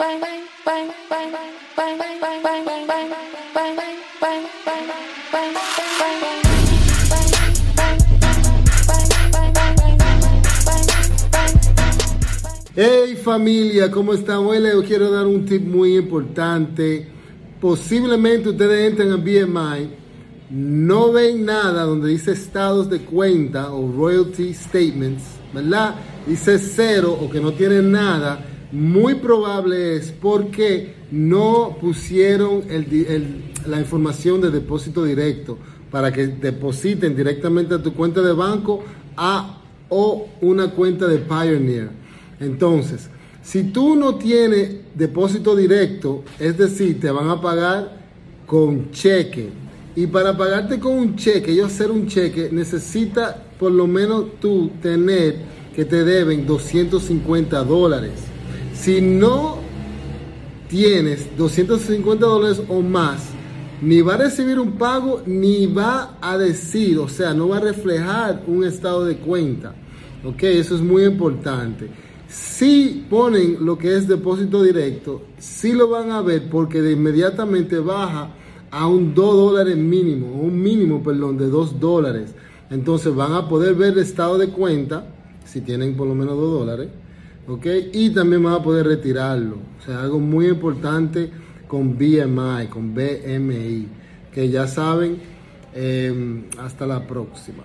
Hey familia, ¿cómo están? Hoy les quiero dar un tip muy importante. Posiblemente ustedes entren a BMI, no ven nada donde dice estados de cuenta o royalty statements, ¿verdad? Dice cero o que no tienen nada. Muy probable es porque no pusieron la información de depósito directo para que depositen directamente a tu cuenta de banco a, o una cuenta de Pioneer. Entonces, si tú no tienes depósito directo, es decir, te van a pagar con cheque. Y para pagarte con un cheque, yo hacer un cheque, necesita por lo menos tú tener que te deben 250 dólares. Si no tienes 250 dólares o más, ni va a recibir un pago, ni va a decir, o sea, no va a reflejar un estado de cuenta. Ok, eso es muy importante. Si ponen lo que es depósito directo, si lo van a ver porque de inmediatamente baja a un 2 dólares mínimo, un mínimo, perdón, de 2 dólares. Entonces van a poder ver el estado de cuenta, si tienen por lo menos 2 dólares, ¿ok? Y también van a poder retirarlo. O sea, algo muy importante con BMI, con BMI, que ya saben, eh, hasta la próxima.